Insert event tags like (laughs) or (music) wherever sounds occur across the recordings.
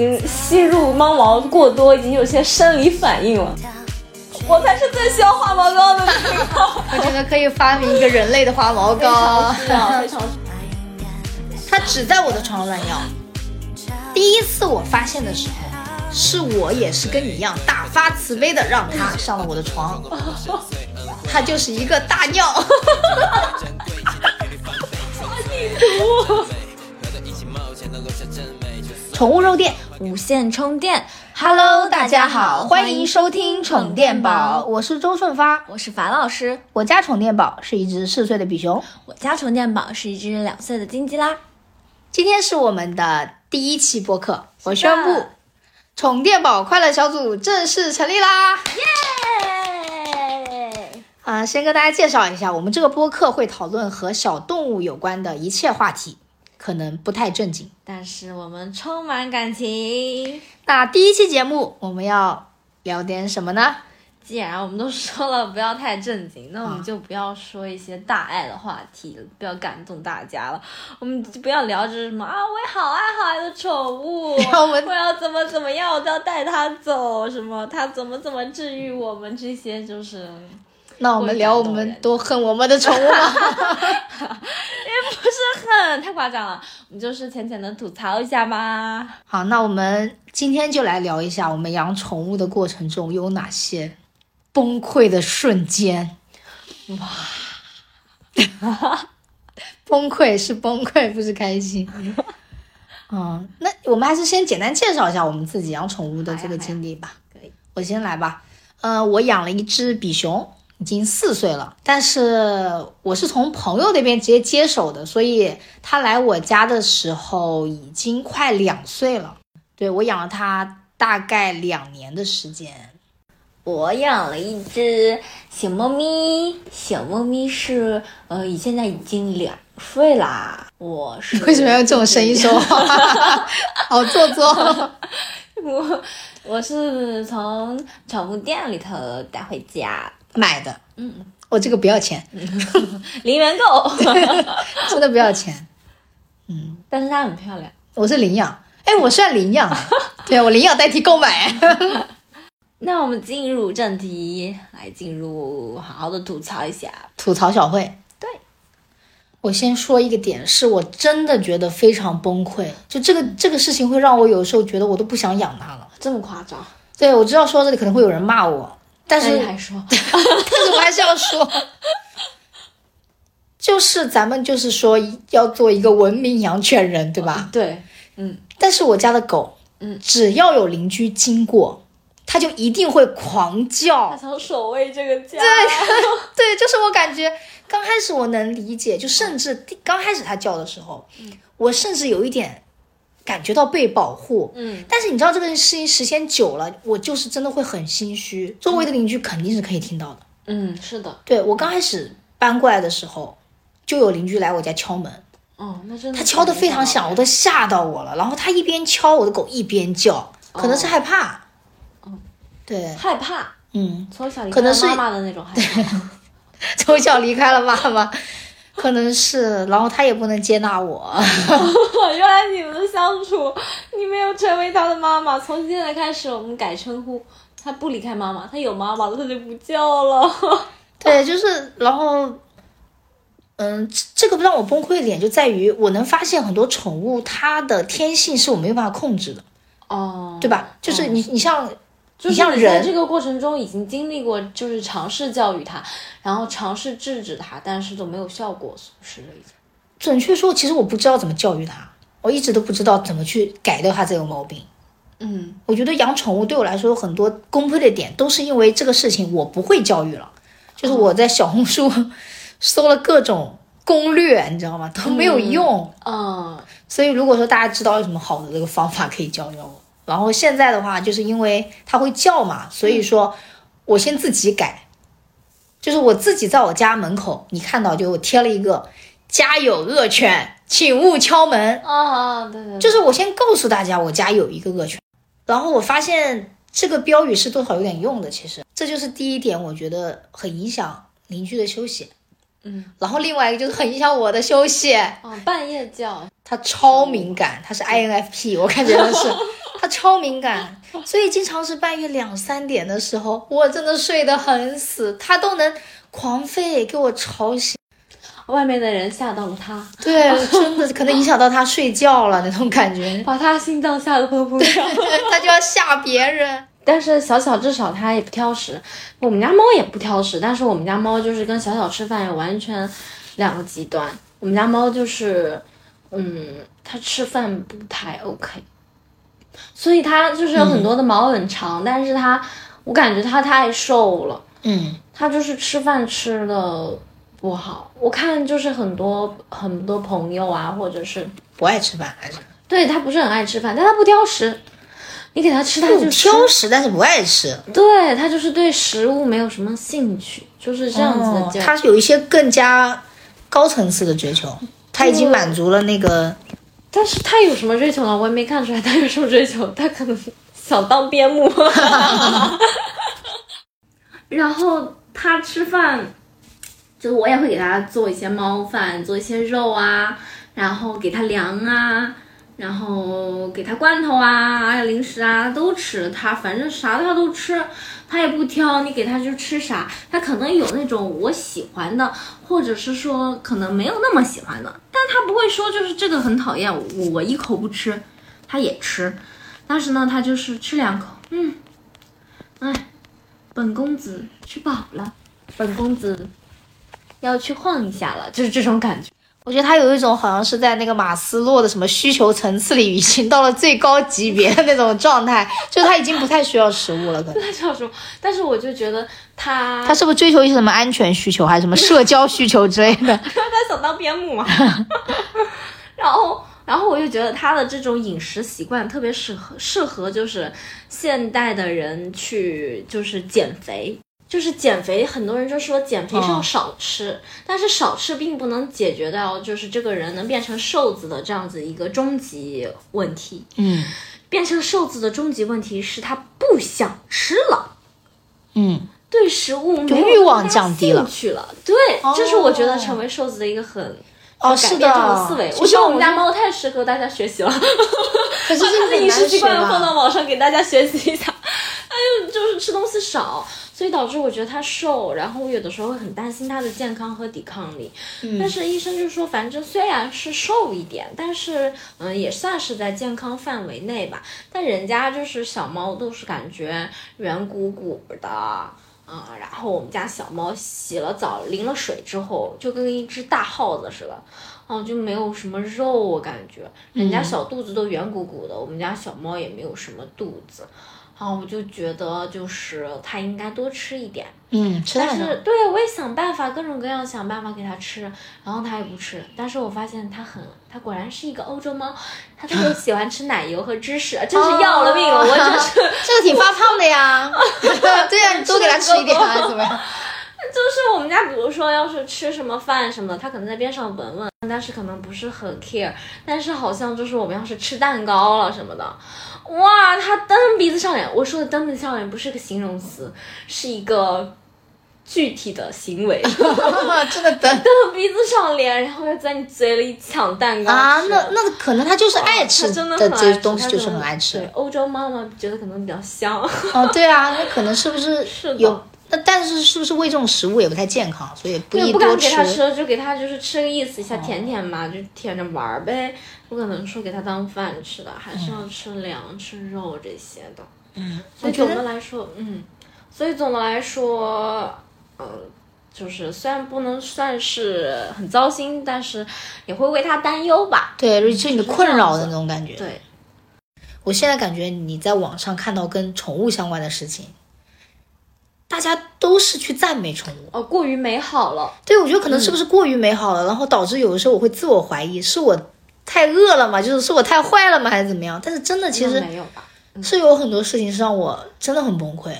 经吸入猫毛过多，已经有些生理反应了。我才是最需要化毛膏的那个。我觉得可以发明一个人类的化毛非常膏，需要，非常它只在我的床上乱尿。第一次我发现的时候，是我也是跟你一样大发慈悲的让它上了我的床，它就是一个大尿。(laughs) (laughs) 宠物肉垫无线充电。，Hello，大家好，欢迎收听宠电宝，我是周顺发。我是樊老师，我家宠电宝是一只四岁的比熊，我家宠电宝是一只两岁的金吉拉。今天是我们的第一期播客，我宣布宠电宝快乐小组正式成立啦！耶！啊、先跟大家介绍一下，我们这个播客会讨论和小动物有关的一切话题，可能不太正经。但是我们充满感情。那第一期节目我们要聊点什么呢？既然我们都说了不要太正经，那我们就不要说一些大爱的话题了，不要感动大家了。我们就不要聊着什么啊，我也好爱好爱的宠物，(laughs) 我们我要怎么怎么样，我都要带它走，什么它怎么怎么治愈我们，这些就是那我们聊我们多恨我们的宠物吗？(laughs) 不是恨太夸张了，我们就是浅浅的吐槽一下嘛。好，那我们今天就来聊一下我们养宠物的过程中有哪些崩溃的瞬间。哇，(laughs) 崩溃是崩溃，不是开心。嗯，那我们还是先简单介绍一下我们自己养宠物的这个经历吧。可以，我先来吧。呃，我养了一只比熊，已经四岁了，但是我是从朋友那边直接接手的，所以他来我家的时候已经快两岁了。对我养了它大概两年的时间。我养了一只小猫咪，小猫咪是呃，现在已经两岁啦。我是 (laughs) 为什么要用这种声音说话？(laughs) 好做作。(laughs) 我我是从宠物店里头带回家，买的，嗯，我这个不要钱，(laughs) 零元购，(laughs) 真的不要钱。嗯但是它很漂亮。我是领养，哎，我算领养，(laughs) 对啊我领养代替购买。那我们进入正题，来进入好好的吐槽一下。吐槽小慧。对，我先说一个点，是我真的觉得非常崩溃。就这个这个事情会让我有时候觉得我都不想养它了。这么夸张？对，我知道说到这里可能会有人骂我，但是你还说？(laughs) 但是我还是要说，(laughs) 就是咱们就是说要做一个文明养犬人，对吧？对，嗯，但是我家的狗，嗯，只要有邻居经过，它就一定会狂叫它。想守卫这个家。对，(laughs) 对就是我感觉刚开始我能理解，就甚至刚开始它叫的时候，我甚至有一点感觉到被保护。嗯，但是你知道这个事情时间久了，我就是真的会很心虚，周围的邻居肯定是可以听到的。嗯，是的。对我刚开始搬过来的时候，就有邻居来我家敲门，哦，那真的。他敲的非常响，我都吓到我了。然后他一边敲，我的狗一边叫，可能是害怕。哦，对，害怕，嗯，从小离可能是开妈妈的那种害怕。(laughs) 从小离开了妈妈，可能是，然后他也不能接纳我。(laughs) 原来你们的相处，你没有成为他的妈妈。从现在开始，我们改称呼，他不离开妈妈，他有妈妈了，他就不叫了。(laughs) 对，就是，然后，嗯，这这个让我崩溃的点就在于，我能发现很多宠物它的天性是我没有办法控制的，哦，对吧？就是你，你像，就是在这个过程中已经经历过，就是尝试教育他，然后尝试制止他，但是都没有效果，是不是？准确说，其实我不知道怎么教育它，我一直都不知道怎么去改掉它这个毛病。嗯，我觉得养宠物对我来说有很多崩溃的点，都是因为这个事情我不会教育了。就是我在小红书 (laughs) 搜了各种攻略，你知道吗？都没有用。嗯，所以如果说大家知道有什么好的这个方法，可以教教我。然后现在的话，就是因为它会叫嘛，所以说我先自己改，就是我自己在我家门口，你看到就我贴了一个“家有恶犬，请勿敲门”。啊，对对，就是我先告诉大家我家有一个恶犬，然后我发现这个标语是多少有点用的，其实。这就是第一点，我觉得很影响邻居的休息。嗯，然后另外一个就是很影响我的休息，哦，半夜叫，它超敏感，它是 INFP，我看真的是，(laughs) 它超敏感，所以经常是半夜两三点的时候，我真的睡得很死，它都能狂吠给我吵醒。外面的人吓到了他，对，真的可能影响到它睡觉了那种感觉，把他心脏吓得砰砰跳。它就要吓别人。但是小小至少它也不挑食，我们家猫也不挑食，但是我们家猫就是跟小小吃饭也完全两个极端。我们家猫就是，嗯，它吃饭不太 OK，所以它就是有很多的毛很长，但是它我感觉它太瘦了，嗯，它就是吃饭吃的不好。我看就是很多很多朋友啊，或者是不爱吃饭还是对它不是很爱吃饭，但它不挑食。你给它吃，它就吃。挑食，但是不爱吃。对他就是对食物没有什么兴趣，就是这样子的劲儿。它是有一些更加高层次的追求，它已经满足了那个。但是他有什么追求呢？我也没看出来他有什么追求，他可能想当边牧。(laughs) 然后他吃饭，就是我也会给他做一些猫饭，做一些肉啊，然后给他粮啊，然后给他罐头啊，还有零食啊，都吃。他反正啥他都吃，他也不挑，你给他就吃啥。他可能有那种我喜欢的，或者是说可能没有那么喜欢的，但他不会说就是这个很讨厌，我一口不吃，他也吃。但是呢，他就是吃两口，嗯，哎，本公子吃饱了，本公子要去晃一下了，就是这种感觉。我觉得他有一种好像是在那个马斯洛的什么需求层次里，已经到了最高级别的那种状态，(laughs) 就他已经不太需要食物了，可能。他叫什么？但是我就觉得他他是不是追求一些什么安全需求，还是什么社交需求之类的？(laughs) 他想当边牧嘛。(laughs) 然后，然后我就觉得他的这种饮食习惯特别适合适合就是现代的人去就是减肥。就是减肥，很多人就说减肥是要少吃，但是少吃并不能解决掉就是这个人能变成瘦子的这样子一个终极问题。嗯变成瘦子的终极问题是他不想吃了。嗯，对食物没有欲望降低了兴趣了。对，这是我觉得成为瘦子的一个很哦是很改变这种的思维。我觉得我们家猫太适合大家学习了，可是把 (laughs) 它的饮食习惯吧放到网上给大家学习一下。哎呦，就是吃东西少，所以导致我觉得它瘦，然后我有的时候会很担心它的健康和抵抗力。但是医生就说，反正虽然是瘦一点，但是嗯也算是在健康范围内吧。但人家就是小猫都是感觉圆鼓鼓的。啊、然后我们家小猫洗了澡、淋了水之后，就跟一只大耗子似的，哦，就没有什么肉，我感觉人家小肚子都圆鼓鼓的，我们家小猫也没有什么肚子，啊，我就觉得就是它应该多吃一点，嗯，吃但。是对我也想办法，各种各样想办法给它吃，然后它也不吃。但是我发现它很，它果然是一个欧洲猫，它特别喜欢吃奶油和芝士，真是要了命了！我真是，这个挺发胖的呀。(laughs) 对呀、你多给它吃一点啊，怎么样？(laughs) 就是我们家，比如说要是吃什么饭什么的，它可能在边上闻闻，但是可能不是很 care。但是好像就是我们要是吃蛋糕了什么的，哇，他蹬鼻子上脸。我说的蹬鼻子上脸不是个形容词，是一个具体的行为。(laughs) 真的蹬蹬鼻子上脸，然后又在你嘴里抢蛋糕啊，那那可能他就是爱吃它真的这东西，就是很爱吃对，。欧洲妈妈觉得可能比较香。哦，对啊，那可能是不是 (laughs) 有？那但是是不是喂这种食物也不太健康，所以不对，不敢宜多给它吃，就给它就是吃个意思一下，舔舔嘛，就舔着玩儿呗。不可能说给它当饭吃的，还是要吃粮、吃肉这些的。嗯，所以总的来说，嗯，所以总的来说，呃，就是虽然不能算是很糟心，但是也会为它担忧吧。对，是你的困扰的那种感觉。对，我现在感觉你在网上看到跟宠物相关的事情，大家都是去赞美宠物。哦，过于美好了。对，我觉得可能是不是过于美好了，然后导致有的时候我会自我怀疑，是我太饿了吗？就是是我太坏了吗？还是怎么样？但是真的其实没有吧？是有很多事情是让我真的很崩溃，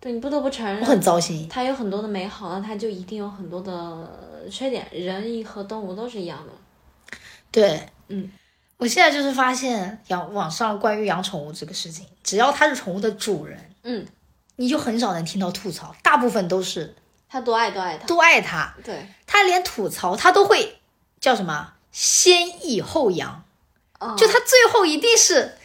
对你不得不承认，我很糟心。它有很多的美好，那它就一定有很多的缺点。人和动物都是一样的。对，嗯，我现在就是发现养网上关于养宠物这个事情，只要它是宠物的主人，嗯，你就很少能听到吐槽，大部分都是他多爱多爱他，多爱他，对，他连吐槽他都会叫什么？先抑后扬，哦。就他最后一定是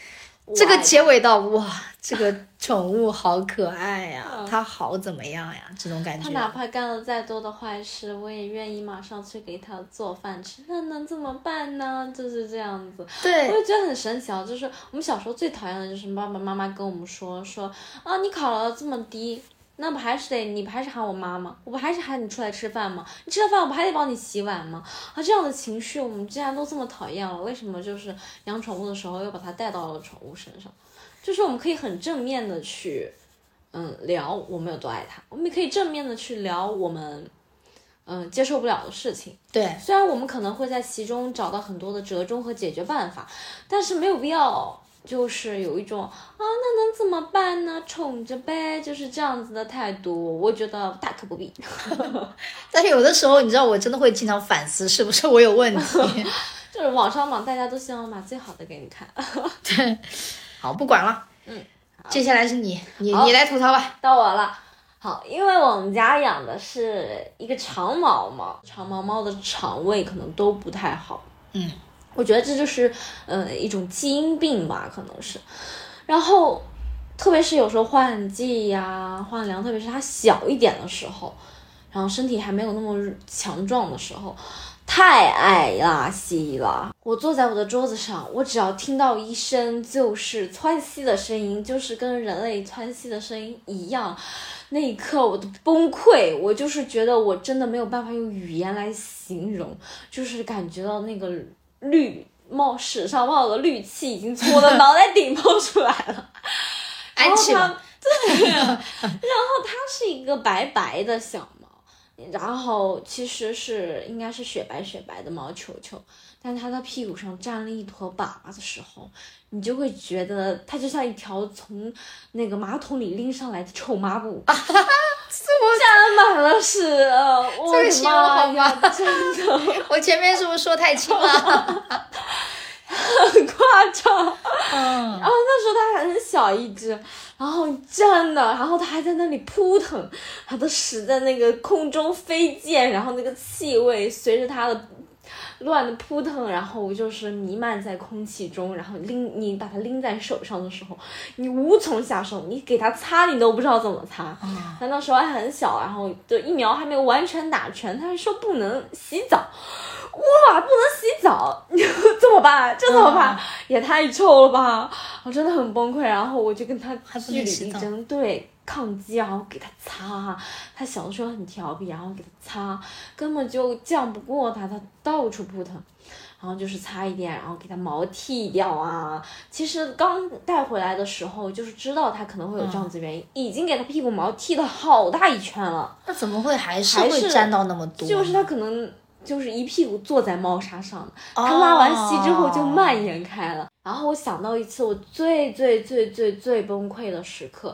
这个结尾到哇，这个宠物好可爱呀、(laughs) 嗯它好怎么样呀？这种感觉。他哪怕干了再多的坏事，我也愿意马上去给他做饭吃。那能怎么办呢？就是这样子。对我对，就觉得很神奇啊！就是我们小时候最讨厌的就是爸爸妈妈跟我们说说啊，你考了这么低，那不还是得你不还是喊我妈吗？我不还是喊你出来吃饭吗？你吃了饭我不还得帮你洗碗吗？啊，这样的情绪我们既然都这么讨厌了，为什么就是养宠物的时候又把它带到了宠物身上？就是我们可以很正面的去，嗯，聊我们有多爱它，我们也可以正面的去聊我们，嗯，接受不了的事情。对，虽然我们可能会在其中找到很多的折中和解决办法，但是没有必要就是有一种啊，那能怎么办呢？宠着呗，就是这样子的态度，我觉得大可不必。(laughs) 但是有的时候，你知道，我真的会经常反思，是不是我有问题？(laughs) 就是网上嘛，大家都希望把最好的给你看。(laughs) 对，好，不管了。嗯，接下来是你，你你来吐槽吧。到我了。好，因为我们家养的是一个长毛猫，长毛猫的肠胃可能都不太好。嗯，我觉得这就是呃一种基因病吧，可能是。然后，特别是有时候换季呀、换粮，特别是它小一点的时候，然后身体还没有那么强壮的时候，太爱拉稀了。我坐在我的桌子上，我只要听到一声就是窜稀的声音，就是跟人类窜稀的声音一样，那一刻我都崩溃。我就是觉得我真的没有办法用语言来形容，就是感觉到那个绿冒史上冒的绿气已经从我的脑袋顶冒出来了。(laughs) 安琪然后嘛它，对，(laughs) 然后它是一个白白的小猫，然后其实是应该是雪白雪白的毛球球，但它的屁股上沾了一坨粑粑的时候，你就会觉得它就像一条从那个马桶里拎上来的臭抹布，(laughs) 沾满了屎，我的好妈呀，吗真的我前面是不是说太轻了？很夸张。嗯，然后那时候它还很小一只，然后真的，然后它还在那里扑腾，它的屎在那个空中飞溅，然后那个气味随着它的乱的扑腾，然后就是弥漫在空气中，然后拎你把它拎在手上的时候，你无从下手，你给它擦你都不知道怎么擦。它那时候还很小，然后就疫苗还没有完全打全，他还说不能洗澡。哇，不能洗澡，(laughs) 怎么办？这怎么办？也太臭了吧！我真的很崩溃，然后我就跟他据理力争，对，抗击，然后给他擦。他小的时候很调皮，然后给他擦，根本就犟不过他，他到处扑腾。然后就是擦一点，然后给它毛剃掉啊。其实刚带回来的时候，就是知道它可能会有这样子原因，已经给它屁股毛剃了好大一圈了。那怎么会还是还会沾到那么多？就是它可能就是一屁股坐在猫砂上，它拉完稀之后就蔓延开了。然后我想到一次我最最最最最崩溃的时刻，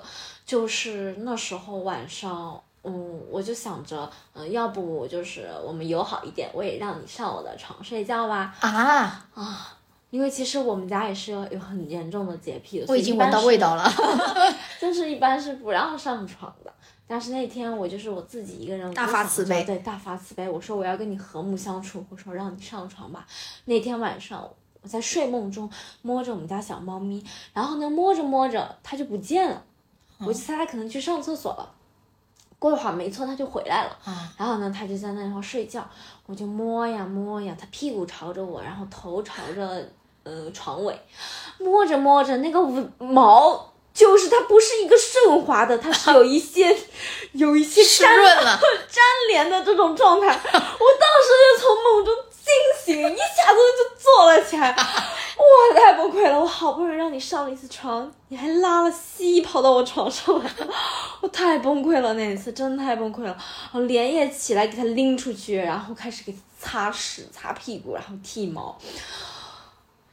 就是那时候晚上。嗯，我就想着，嗯，要不就是我们友好一点，我也让你上我的床睡觉吧。啊啊，因为其实我们家也是有有很严重的洁癖的，我已经闻到味道了。了。(laughs) 就是一般是不让上床的。但是那天我就是我自己一个人，大发慈悲对，大发慈悲。我说我要跟你和睦相处，我说让你上床吧。那天晚上我在睡梦中摸着我们家小猫咪，然后呢摸着摸着它就不见了，我就猜他可能去上厕所了。过一会儿没错，他就回来了。啊然后呢，他就在那块睡觉，我就摸呀摸呀，他屁股朝着我，然后头朝着呃床尾，摸着摸着那个毛。就是它不是一个顺滑的，它是有一些 (laughs) 有一些湿润了，(laughs) 粘连的这种状态。我当时就从梦中惊醒，一下子就坐了起来，哇，太崩溃了！我好不容易让你上了一次床，你还拉了稀跑到我床上来，我太崩溃了那一次，真的太崩溃了。我连夜起来给它拎出去，然后开始给它擦屎、擦屁股，然后剃毛。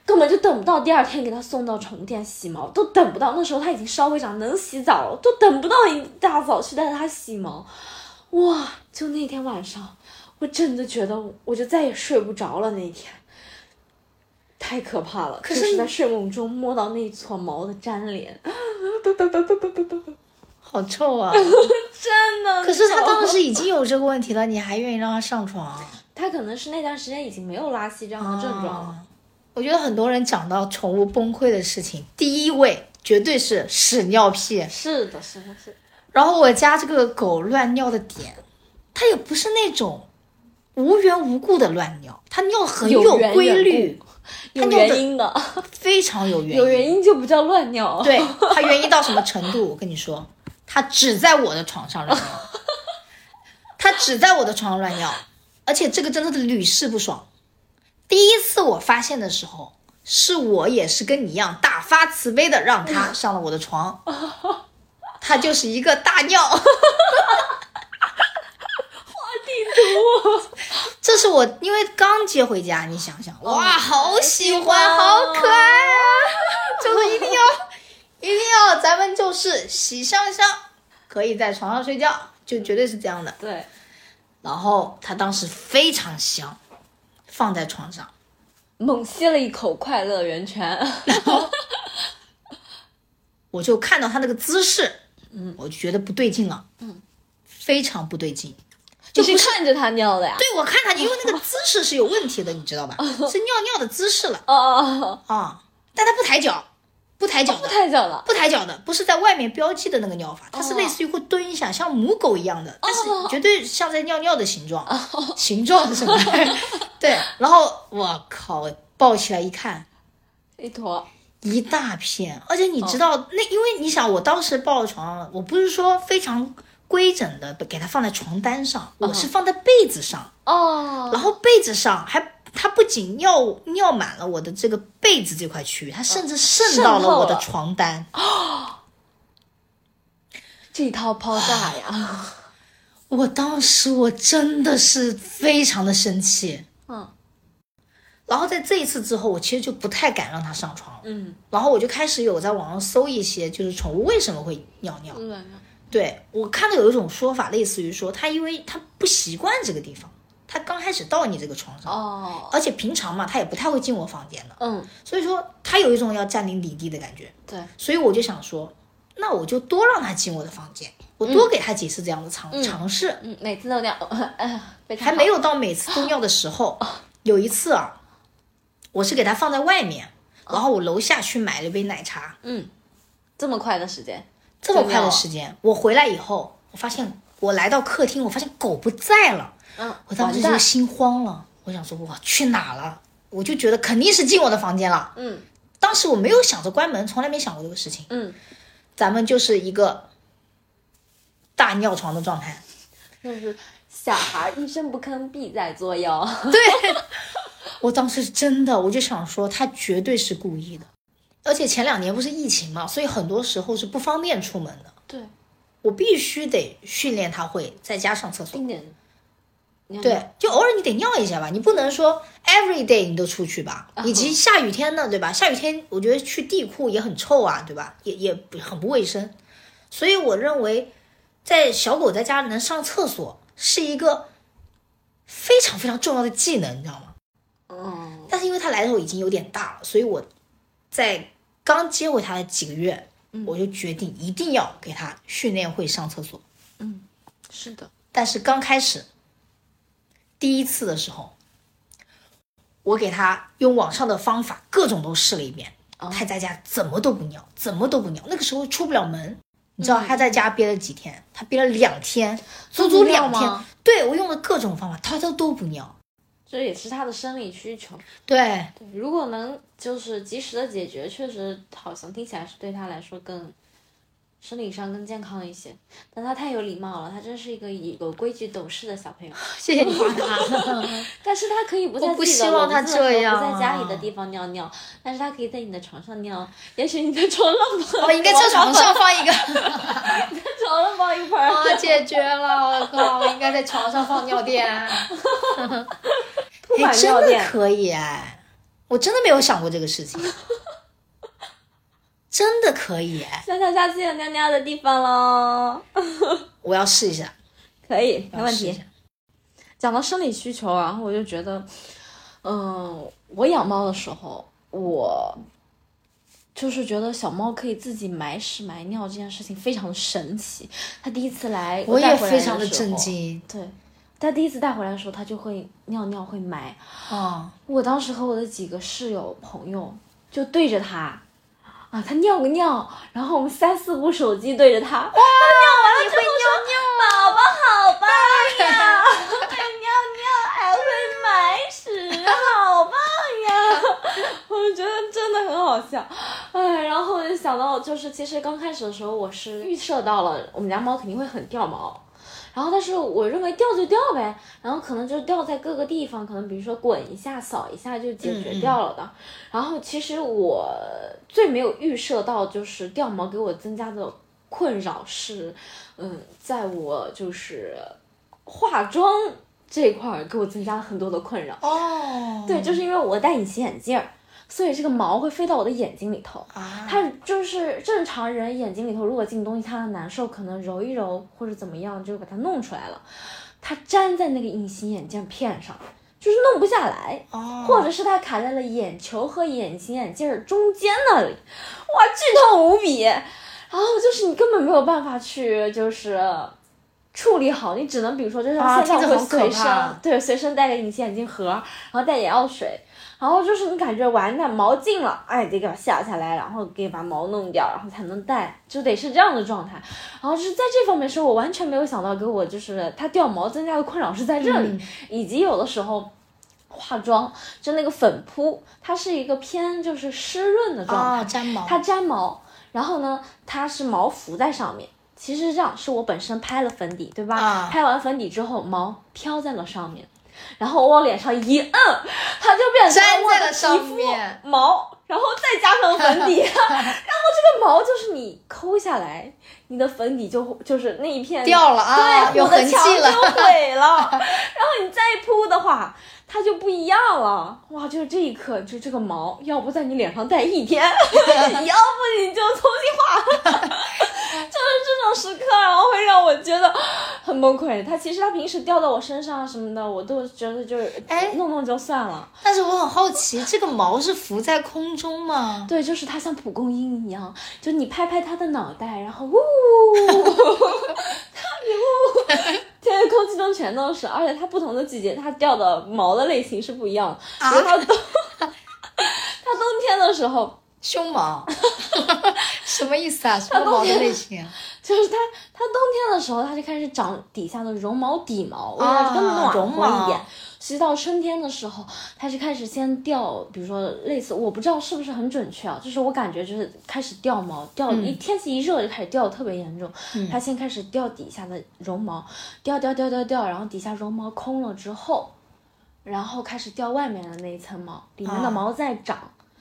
根本就等不到第二天给它送到宠物店洗毛，都等不到。那时候它已经稍微长，能洗澡了，都等不到一大早去带它洗毛。哇！就那天晚上，我真的觉得我就再也睡不着了。那一天太可怕了，可就是是在睡梦中摸到那一撮毛的粘连，好臭啊！(laughs) 真的。可是他当时时已 (laughs) 经有这个问题了，你还愿意让他上床？他可能是那段时间已经没有拉稀这样的症状了。啊我觉得很多人讲到宠物崩溃的事情，第一位绝对是屎尿屁。是的，是的，是的。然后我家这个狗乱尿的点，它也不是那种无缘无故的乱尿，它尿很有规律，它有原因的，(laughs) 非常有原因。有原因就不叫乱尿。(laughs) 对它原因到什么程度？我跟你说，它只在我的床上乱尿，(laughs) 它只在我的床上乱尿，而且这个真的是屡试不爽。第一次我发现的时候，是我也是跟你一样大发慈悲的让他上了我的床，他就是一个大尿。(laughs) 这是我因为刚接回家，你想想，哇，好喜欢，好可爱啊！(laughs) 就是一定要，(laughs) 一定要，咱们就是喜香香，可以在床上睡觉，就绝对是这样的。对，然后他当时非常香，放在床上，猛吸了一口快乐源泉。然后我就看到他那个姿势，嗯，我就觉得不对劲了，嗯，非常不对劲。你是看着他尿的呀？对，我看他，因为那个姿势是有问题的，你知道吧？是尿尿的姿势了哦哦哦，啊！但他不抬脚，不抬脚的，不抬脚了。不抬脚的，不是在外面标记的那个尿法，它是类似于会蹲一下，像母狗一样的，但是绝对像在尿尿的形状，(laughs) 形状是什么？对，然后我靠，抱起来一看，一坨，一大片，而且你知道、那，因为你想，我当时抱到床我不是说非常规整的给它放在床单上，我是放在被子上，哦，然后被子上还。它不仅尿尿满了我的这个被子这块区域，它甚至渗到了我的床单。这一套抛大呀！我当时我真的是非常的生气，嗯然后在这一次之后，我其实就不太敢让它上床了。嗯，然后我就开始有在网上搜一些，就是宠物为什么会尿尿。对我看到有一种说法，类似于说他因为他不习惯这个地方，他刚开始到你这个床上，哦，而且平常嘛，他也不太会进我房间的，嗯，所以说他有一种要占领领地的感觉。对，所以我就想说，那我就多让他进我的房间，我多给他几次这样的尝、尝试。嗯，每次都尿，(laughs) 哎呀，还没有到每次都尿的时候。(laughs) 有一次啊，我是给他放在外面，然后我楼下去买了一杯奶茶。嗯，这么快的时间，这么快的时间，我回来以后，我发现我来到客厅，我发现狗不在了。嗯，我当时就心慌了，我想说我去哪了？我就觉得肯定是进我的房间了。嗯当时我没有想着关门，从来没想过这个事情。嗯，咱们就是一个大尿床的状态。就是小孩一声不吭，必在作妖。对，(laughs) 我当时真的我就想说，他绝对是故意的。而且前两年不是疫情嘛，所以很多时候是不方便出门的。对，我必须得训练他会在家上厕所。定点。尿尿对，就偶尔你得尿一下吧，你不能说 every day 你都出去吧。啊以及下雨天呢，对吧？下雨天我觉得去地库也很臭啊，对吧？也也很不卫生。所以我认为，在小狗在家能上厕所是一个非常非常重要的技能，你知道吗？嗯但是因为它来的时候已经有点大了，所以我在刚接回他的几个月，我就决定一定要给他训练会上厕所。嗯，是的。但是刚开始第一次的时候，我给他用网上的方法各种都试了一遍，他在家怎么都不尿，怎么都不尿。那个时候出不了门，你知道他在家憋了几天？他憋了两天，足足两天。对我用了各种方法，他都都不尿。这也是他的生理需求。对，对，如果能就是及时的解决，确实好像听起来是对他来说更生理上更健康一些。但他太有礼貌了，他真是一个有规矩懂事的小朋友。谢谢你 (laughs) 夸他。(laughs) 但是他可以不在我不自己的希望他笼子和这样不在家里的啊地方尿尿，但是他可以在你的床上尿。也许你在床上放，我应该在床上放一个，(laughs) 床上放一盆儿。啊，解决了！我靠，我应该在床上放尿垫。真的，可以哎，我真的没有想过这个事情，真的可以哎，想想下次有尿尿的地方喽。(laughs) 我要试一下，可以，没问题。讲到生理需求，然后我就觉得，嗯，我养猫的时候，我就是觉得小猫可以自己埋屎埋尿这件事情非常神奇。它第一次来，我也非常的震。惊，对，他第一次带回来的时候，他就会尿尿会埋。哦，我当时和我的几个室友朋友就对着他，啊，他尿个尿，然后我们三四部手机对着他，哇，尿完了之后说：“宝宝好棒呀，会尿尿还 (laughs) 会埋屎，好棒呀！” (laughs) 我觉得真的很好笑，哎，然后我就想到，就是其实刚开始的时候，我是预设到了我们家猫肯定会很掉毛。然后，但是我认为掉就掉呗，然后可能就掉在各个地方，可能比如说滚一下、扫一下就解决掉了的。然后，其实我最没有预设到就是掉毛给我增加的困扰是，嗯，在我就是化妆这块儿给我增加了很多的困扰。哦，对，就是因为我戴隐形眼镜儿。所以这个毛会飞到我的眼睛里头，它就是正常人眼睛里头如果进东西，它难受，可能揉一揉或者怎么样就把它弄出来了。它粘在那个隐形眼镜片上，就是弄不下来，或者是它卡在了眼球和隐形眼镜中间那里，哇，剧痛无比。然后就是你根本没有办法去就是处理好，你只能比如说就像现在会随身对随身带个隐形眼镜盒，然后带眼药水。然后就是你感觉完蛋毛进了，哎，得给它下下来，然后给把毛弄掉，然后才能戴，就得是这样的状态。然后就是在这方面是我完全没有想到，给我就是它掉毛增加的困扰是在这里，以及有的时候化妆就那个粉扑，它是一个偏就是湿润的状态，粘毛，它粘毛，然后呢它是毛浮在上面，其实是这样，是我本身拍了粉底，对吧？拍完粉底之后毛飘在了上面。然后我往脸上一摁，它就变成我的皮肤毛，然后再加上粉底，(laughs) 然后这个毛就是你抠下来，你的粉底就就是那一片掉了啊，对，我的墙就毁了。(laughs) 然后你再铺的话，它就不一样了。哇，就是这一刻，就这个毛，要不在你脸上待一天，(laughs) 要不你就重新画。就是这种时刻，然后会让我觉得很崩溃。它其实它平时掉到我身上什么的，我都觉得就是哎弄弄就算了。但是我很好奇，这个毛是浮在空中吗？对，就是它像蒲公英一样，就你拍拍它的脑袋，然后呜，(laughs) 它呜，天空气中全都是。而且它不同的季节，它掉的毛的类型是不一样的。它冬，它冬天的时候。胸毛，(laughs) 什么意思啊？什么毛的类型？就是它，它冬天的时候，它就开始长底下的绒毛底毛，啊，更暖和一点。其实到春天的时候，它就开始先掉，比如说类似，我不知道是不是很准确啊，就是我感觉就是开始掉毛，掉一天气一热就开始掉的特别严重。它先开始掉底下的绒毛，掉掉掉掉掉，然后底下绒毛空了之后，然后开始掉外面的那一层毛，里面的毛在长。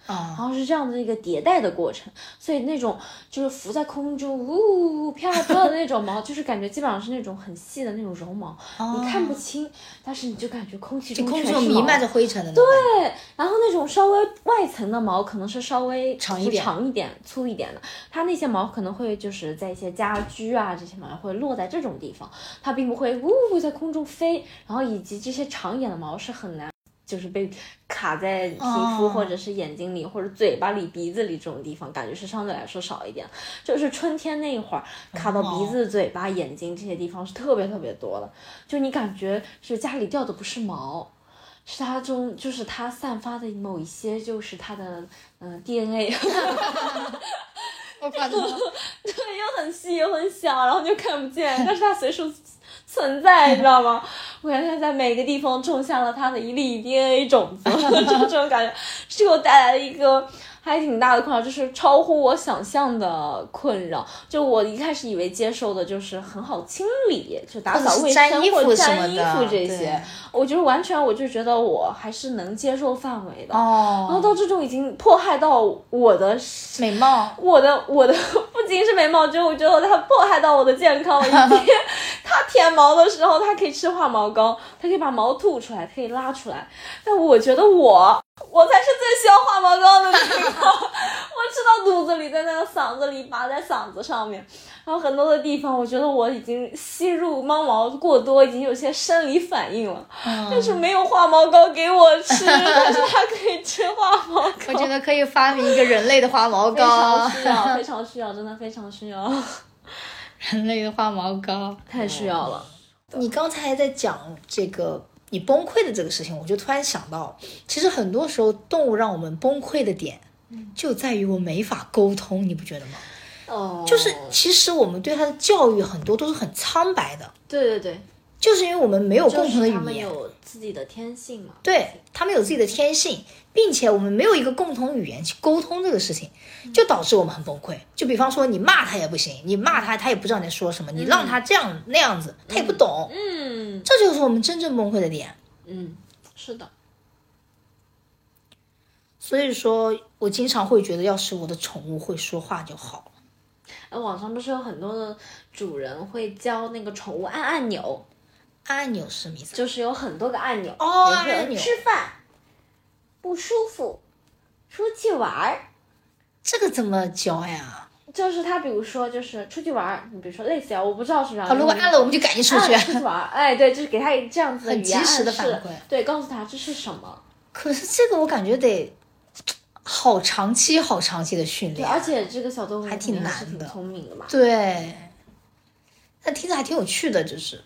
然后是这样的一个迭代的过程，所以那种就是浮在空中呜飘啊飘的那种毛，就是感觉基本上是那种很细的那种绒毛，你看不清，但是你就感觉空气中全是毛，弥漫着灰尘的。对，然后那种稍微外层的毛可能是稍微长一点、长一点、粗一点的，它那些毛可能会就是在一些家居啊这些毛会落在这种地方，它并不会呜在空中飞，然后以及这些长一点的毛是很难。就是被卡在皮肤或者是眼睛里或者嘴巴里鼻子里这种地方，感觉是相对来说少一点。就是春天那一会儿卡到鼻子、嘴巴、眼睛这些地方是特别特别多的。就你感觉是家里掉的不是毛，是它中就是它散发的某一些就是它的嗯 DNA。(laughs) 我靠！(laughs) 对，又很细又很小，然后就看不见，但是它随时。存在，你知道吗？我感觉在每个地方种下了他的一粒 DNA 种子，(laughs) 就这种感觉，是给我带来了一个。还挺大的困扰，就是超乎我想象的困扰。就我一开始以为接受的就是很好清理，就打扫卫生或者粘衣服这些，我觉得完全我就觉得我还是能接受范围的。哦。然后到这种已经迫害到我的美貌，我的我的 (laughs) 不仅是美貌，就我觉得它迫害到我的健康。以及 (laughs) 它舔毛的时候，它可以吃化毛膏，它可以把毛吐出来，可以拉出来。但我觉得我。我才是最需要化毛膏的那个，(laughs) 我吃到肚子里，在那个嗓子里拔在嗓子上面，然后很多的地方，我觉得我已经吸入猫毛过多，已经有些生理反应了。但是没有化毛膏给我吃，(laughs) 但是它可以吃化毛膏。我觉得可以发明一个人类的化毛膏，非常需要，非常需要，真的非常需要。(laughs) 人类的化毛膏太需要了。你刚才在讲这个你崩溃的这个事情，我就突然想到，其实很多时候动物让我们崩溃的点，就在于我没法沟通，你不觉得吗？哦，就是其实我们对它的教育很多都是很苍白的，对对对，就是因为我们没有共同的语言他们有自己的天性嘛。对他们有自己的天性，并且我们没有一个共同语言去沟通这个事情，就导致我们很崩溃。就比方说，你骂他也不行，你骂他他也不知道你在说什么，你让他这样那样子，他也不懂，嗯这就是我们真正崩溃的点。嗯，是的。所以说我经常会觉得，要是我的宠物会说话就好了。哎，网上不是有很多的主人会教那个宠物按按钮，按钮是什么意思？就是有很多个按钮。哦吃饭不舒服，出去玩儿。这个怎么教呀？就是他，比如说，就是出去玩儿，你比如说类似啊，我不知道是不是啊。好，如果按了，我们就赶紧出去。出去玩儿，哎，对，就是给他这样子的很语言及时地暗示反馈对，告诉他这是什么。可是这个我感觉得好长期、好长期的训对，练，而且这个小动物还挺难的聪明的嘛。对，那听着还挺有趣的，就是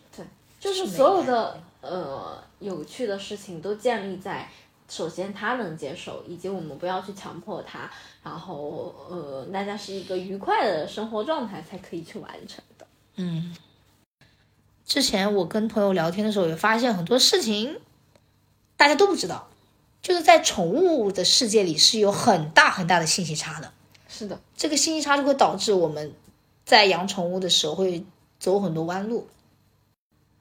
就是是所有的呃有趣的事情都建立在，首先他能接受，以及我们不要去强迫他，然后呃大家是一个愉快的生活状态才可以去完成的。嗯。之前我跟朋友聊天的时候，也发现很多事情大家都不知道，就是在宠物的世界里是有很大很大的信息差的。是的，这个信息差就会导致我们在养宠物的时候会走很多弯路。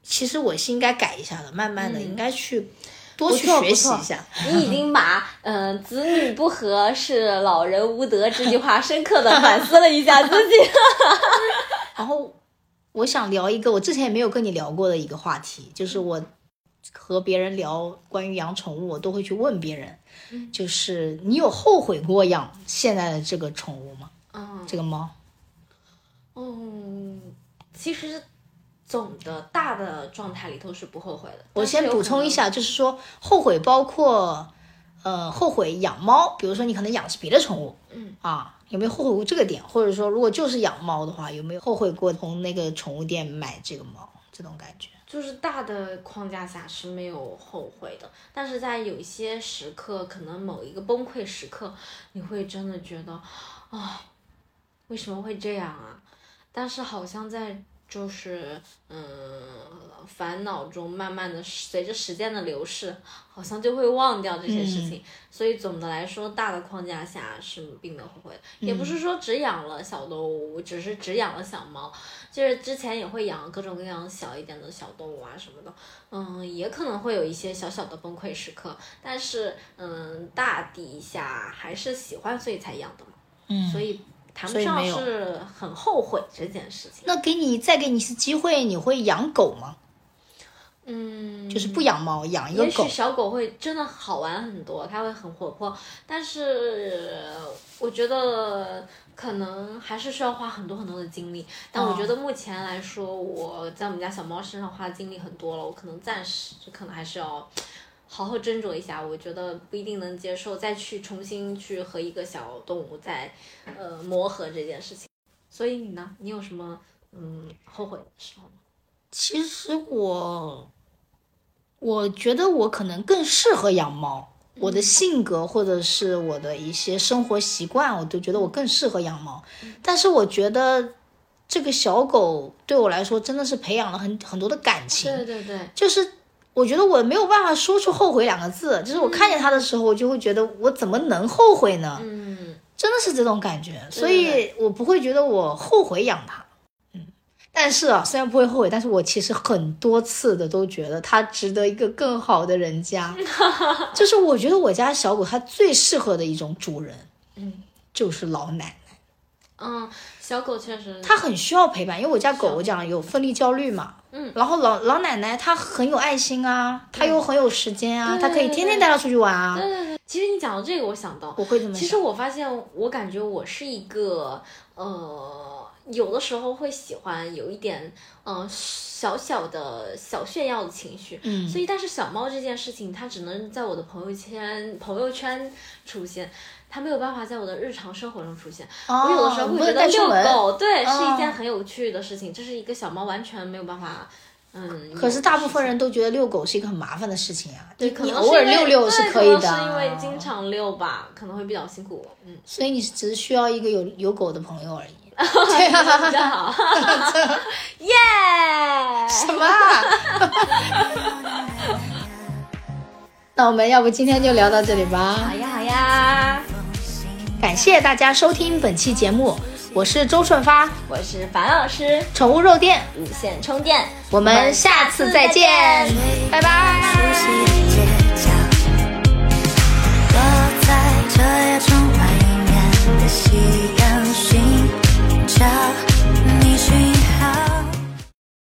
其实我是应该改一下的，慢慢的嗯应该去多去学习一下。你已经把嗯、呃子女不和是老人无德”这句话深刻的反思了一下自己。(laughs) 然后我想聊一个我之前也没有跟你聊过的一个话题，就是我和别人聊关于养宠物，我都会去问别人，就是你有后悔过养现在的这个宠物吗？嗯这个猫？嗯，其实总的大的状态里头是不后悔的。我先补充一下，就是说后悔包括，呃，后悔养猫，比如说你可能养的是别的宠物，嗯啊，有没有后悔过这个点？或者说，如果就是养猫的话，有没有后悔过从那个宠物店买这个猫这种感觉？就是大的框架下是没有后悔的，但是在有一些时刻，可能某一个崩溃时刻，你会真的觉得，啊、为什么会这样啊？但是好像在就是嗯烦恼中，慢慢的随着时间的流逝，好像就会忘掉这些事情。所以总的来说，大的框架下是并没有后悔的，也不是说只养了小动物，只是只养了小猫。就是之前也会养各种各样小一点的小动物啊什么的，嗯，也可能会有一些小小的崩溃时刻，但是嗯，大底下还是喜欢，所以才养的嘛，嗯。所以谈不上是很后悔这件事情。那给你再给你一次机会，你会养狗吗？嗯，就是不养猫，养一个狗也许。小狗会真的好玩很多，它会很活泼，但是我觉得可能还是需要花很多很多的精力。但我觉得目前来说，我在我们家小猫身上花的精力很多了，我可能暂时可能还是要好好斟酌一下。我觉得不一定能接受再去重新去和一个小动物再呃磨合这件事情。所以你呢？你有什么嗯后悔的时候吗？其实我，我觉得我可能更适合养猫。我的性格或者是我的一些生活习惯，我都觉得我更适合养猫。但是我觉得这个小狗对我来说真的是培养了很很多的感情。对对对，就是我觉得我没有办法说出后悔两个字，就是我看见它的时候，我就会觉得我怎么能后悔呢？嗯。真的是这种感觉，所以我不会觉得我后悔养它。嗯，但是啊，虽然不会后悔，但是我其实很多次的都觉得它值得一个更好的人家。(laughs) 就是我觉得我家小狗它最适合的一种主人，嗯，就是老奶奶。嗯，小狗确实，它很需要陪伴，因为我家狗我讲有分离焦虑嘛，嗯，然后老老奶奶她很有爱心啊，她又很有时间啊，她可以天天带她出去玩啊，对对对。其实你讲到这个，我想到，我会怎么其实。我发现，我感觉我是一个，呃，有的时候会喜欢有一点，嗯、小小的小炫耀的情绪。嗯所以，但是小猫这件事情，它只能在我的朋友圈朋友圈出现，它没有办法在我的日常生活中出现。我有的时候会觉得遛狗，对，是一件哦很有趣的事情，这是一个小猫完全没有办法嗯，可是大部分人都觉得遛狗是一个很麻烦的事情啊，对，你可能偶尔遛遛是可以的。可能是因为经常遛吧，可能会比较辛苦。嗯，所以你只是需要一个有有狗的朋友而已。哈哈，比较好，(laughs) 哈哈，耶，什么？哈哈哈，那我们要不今天就聊到这里吧？好呀好呀。感谢大家收听本期节目，我是周顺发，我是樊老师，宠物肉垫，无线充电，我们下次再见，拜拜。